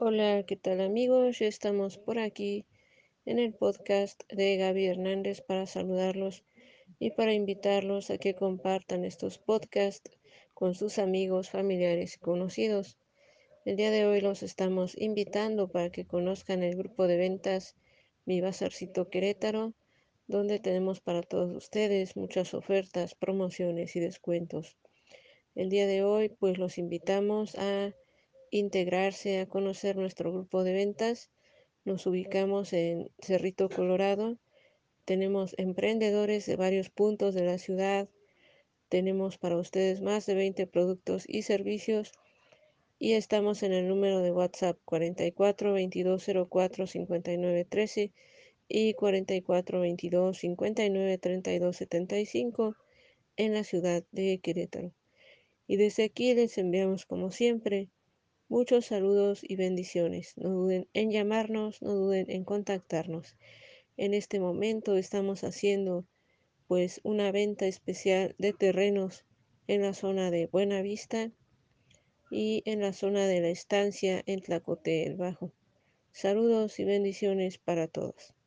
Hola, ¿qué tal amigos? Ya estamos por aquí en el podcast de Gaby Hernández para saludarlos y para invitarlos a que compartan estos podcasts con sus amigos, familiares y conocidos. El día de hoy los estamos invitando para que conozcan el grupo de ventas Mi Bazarcito Querétaro, donde tenemos para todos ustedes muchas ofertas, promociones y descuentos. El día de hoy pues los invitamos a integrarse, a conocer nuestro grupo de ventas. Nos ubicamos en Cerrito Colorado. Tenemos emprendedores de varios puntos de la ciudad. Tenemos para ustedes más de 20 productos y servicios. Y estamos en el número de WhatsApp 44 22 04 59 13 y 44 22 59 32 75 en la ciudad de Querétaro. Y desde aquí les enviamos como siempre Muchos saludos y bendiciones. No duden en llamarnos, no duden en contactarnos. En este momento estamos haciendo pues una venta especial de terrenos en la zona de Buena Vista y en la zona de la estancia en Tlacote el Bajo. Saludos y bendiciones para todos.